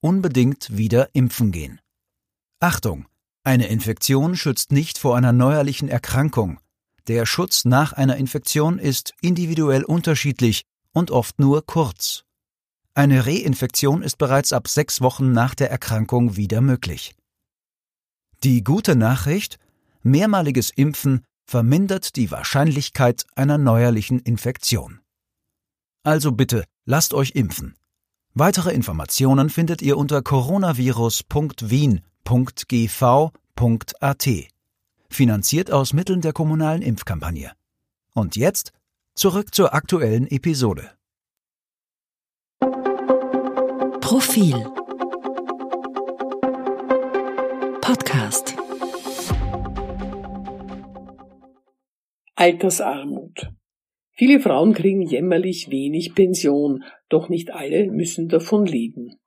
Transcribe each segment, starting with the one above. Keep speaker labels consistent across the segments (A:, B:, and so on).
A: unbedingt wieder impfen gehen. Achtung! Eine Infektion schützt nicht vor einer neuerlichen Erkrankung. Der Schutz nach einer Infektion ist individuell unterschiedlich und oft nur kurz. Eine Reinfektion ist bereits ab sechs Wochen nach der Erkrankung wieder möglich. Die gute Nachricht, mehrmaliges Impfen vermindert die Wahrscheinlichkeit einer neuerlichen Infektion. Also bitte, lasst euch impfen. Weitere Informationen findet ihr unter coronavirus.wien.gv.at. Finanziert aus Mitteln der kommunalen Impfkampagne. Und jetzt zurück zur aktuellen Episode.
B: Profil Podcast
C: Altersarmut Viele Frauen kriegen jämmerlich wenig Pension, doch nicht alle müssen davon leben.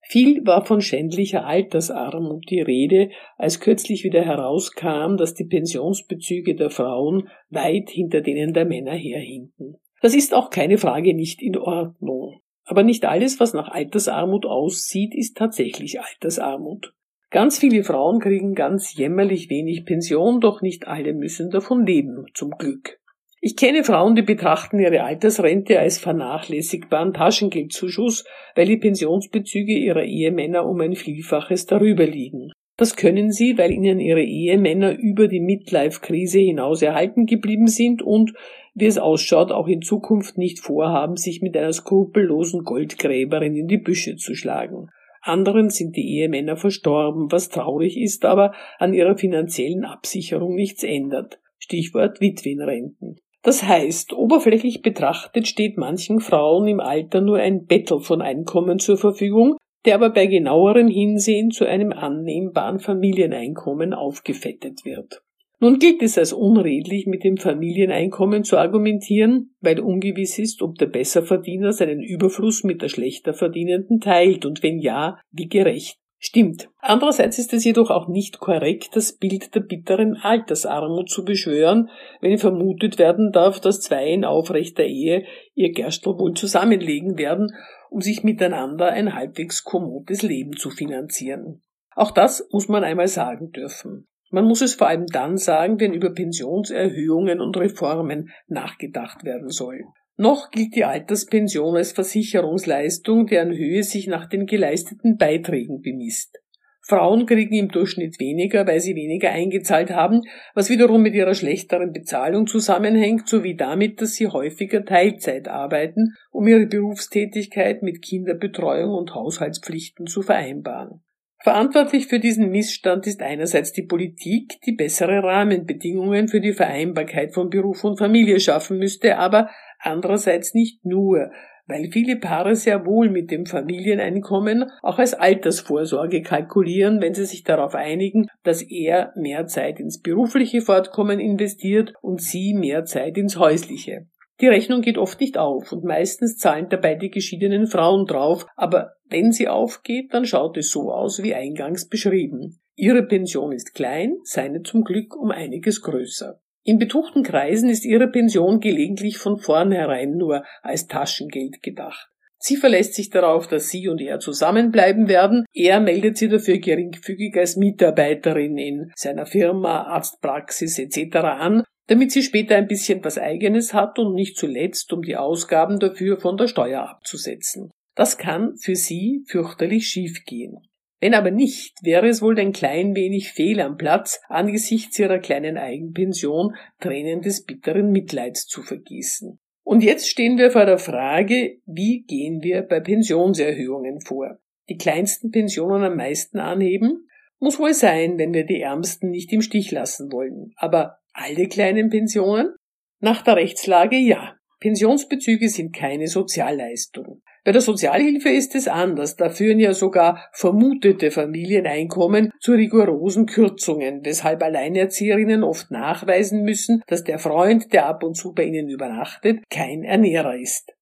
C: Viel war von schändlicher Altersarmut die Rede, als kürzlich wieder herauskam, dass die Pensionsbezüge der Frauen weit hinter denen der Männer herhinken. Das ist auch keine Frage nicht in Ordnung. Aber nicht alles, was nach Altersarmut aussieht, ist tatsächlich Altersarmut. Ganz viele Frauen kriegen ganz jämmerlich wenig Pension, doch nicht alle müssen davon leben, zum Glück. Ich kenne Frauen, die betrachten ihre Altersrente als vernachlässigbaren Taschengeldzuschuss, weil die Pensionsbezüge ihrer Ehemänner um ein Vielfaches darüber liegen. Das können sie, weil ihnen ihre Ehemänner über die Midlife-Krise hinaus erhalten geblieben sind und, wie es ausschaut, auch in Zukunft nicht vorhaben, sich mit einer skrupellosen Goldgräberin in die Büsche zu schlagen. Anderen sind die Ehemänner verstorben, was traurig ist, aber an ihrer finanziellen Absicherung nichts ändert. Stichwort Witwenrenten. Das heißt, oberflächlich betrachtet steht manchen Frauen im Alter nur ein Bettel von Einkommen zur Verfügung, der aber bei genauerem Hinsehen zu einem annehmbaren Familieneinkommen aufgefettet wird. Nun gilt es als unredlich, mit dem Familieneinkommen zu argumentieren, weil ungewiss ist, ob der Besserverdiener seinen Überfluss mit der schlechter Verdienenden teilt und wenn ja, wie gerecht. Stimmt. Andererseits ist es jedoch auch nicht korrekt, das Bild der bitteren Altersarmut zu beschwören, wenn vermutet werden darf, dass zwei in aufrechter Ehe ihr Gerstel wohl zusammenlegen werden, um sich miteinander ein halbwegs kommodes Leben zu finanzieren. Auch das muss man einmal sagen dürfen. Man muss es vor allem dann sagen, wenn über Pensionserhöhungen und Reformen nachgedacht werden soll. Noch gilt die Alterspension als Versicherungsleistung, deren Höhe sich nach den geleisteten Beiträgen bemisst. Frauen kriegen im Durchschnitt weniger, weil sie weniger eingezahlt haben, was wiederum mit ihrer schlechteren Bezahlung zusammenhängt, sowie damit, dass sie häufiger Teilzeit arbeiten, um ihre Berufstätigkeit mit Kinderbetreuung und Haushaltspflichten zu vereinbaren. Verantwortlich für diesen Missstand ist einerseits die Politik, die bessere Rahmenbedingungen für die Vereinbarkeit von Beruf und Familie schaffen müsste, aber andererseits nicht nur, weil viele Paare sehr wohl mit dem Familieneinkommen auch als Altersvorsorge kalkulieren, wenn sie sich darauf einigen, dass er mehr Zeit ins berufliche Fortkommen investiert und sie mehr Zeit ins häusliche. Die Rechnung geht oft nicht auf und meistens zahlen dabei die geschiedenen Frauen drauf, aber wenn sie aufgeht, dann schaut es so aus wie eingangs beschrieben. Ihre Pension ist klein, seine zum Glück um einiges größer. In betuchten Kreisen ist ihre Pension gelegentlich von vornherein nur als Taschengeld gedacht. Sie verlässt sich darauf, dass sie und er zusammenbleiben werden. Er meldet sie dafür geringfügig als Mitarbeiterin in seiner Firma, Arztpraxis etc. an, damit sie später ein bisschen was eigenes hat und nicht zuletzt, um die Ausgaben dafür von der Steuer abzusetzen. Das kann für sie fürchterlich schiefgehen. Wenn aber nicht, wäre es wohl ein klein wenig fehl am Platz, angesichts ihrer kleinen Eigenpension Tränen des bitteren Mitleids zu vergießen. Und jetzt stehen wir vor der Frage, wie gehen wir bei Pensionserhöhungen vor? Die kleinsten Pensionen am meisten anheben? Muss wohl sein, wenn wir die Ärmsten nicht im Stich lassen wollen. Aber alle kleinen Pensionen? Nach der Rechtslage ja. Pensionsbezüge sind keine Sozialleistung. Bei der Sozialhilfe ist es anders. Da führen ja sogar vermutete Familieneinkommen zu rigorosen Kürzungen, weshalb Alleinerzieherinnen oft nachweisen müssen, dass der Freund, der ab und zu bei ihnen übernachtet, kein Ernährer ist.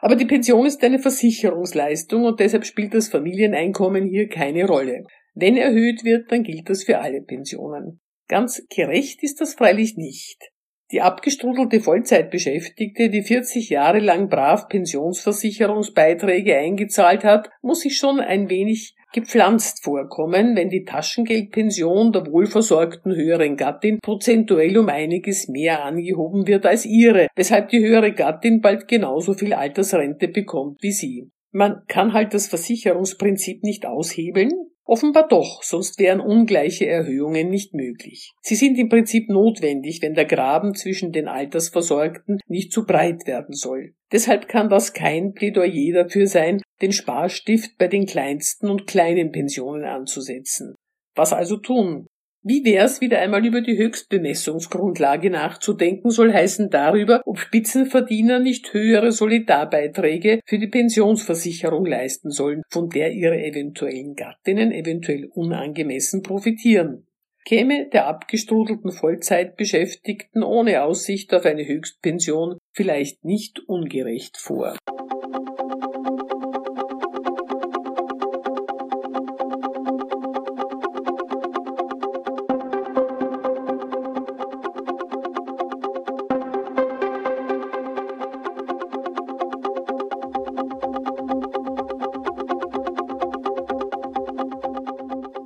C: Aber die Pension ist eine Versicherungsleistung und deshalb spielt das Familieneinkommen hier keine Rolle. Wenn erhöht wird, dann gilt das für alle Pensionen. Ganz gerecht ist das freilich nicht. Die abgestrudelte Vollzeitbeschäftigte, die 40 Jahre lang brav Pensionsversicherungsbeiträge eingezahlt hat, muss sich schon ein wenig gepflanzt vorkommen, wenn die Taschengeldpension der wohlversorgten höheren Gattin prozentuell um einiges mehr angehoben wird als ihre, weshalb die höhere Gattin bald genauso viel Altersrente bekommt wie sie. Man kann halt das Versicherungsprinzip nicht aushebeln, Offenbar doch, sonst wären ungleiche Erhöhungen nicht möglich. Sie sind im Prinzip notwendig, wenn der Graben zwischen den Altersversorgten nicht zu breit werden soll. Deshalb kann das kein Plädoyer dafür sein, den Sparstift bei den kleinsten und kleinen Pensionen anzusetzen. Was also tun? Wie wär's, wieder einmal über die Höchstbemessungsgrundlage nachzudenken, soll heißen darüber, ob Spitzenverdiener nicht höhere Solidarbeiträge für die Pensionsversicherung leisten sollen, von der ihre eventuellen Gattinnen eventuell unangemessen profitieren. Käme der abgestrudelten Vollzeitbeschäftigten ohne Aussicht auf eine Höchstpension vielleicht nicht ungerecht vor.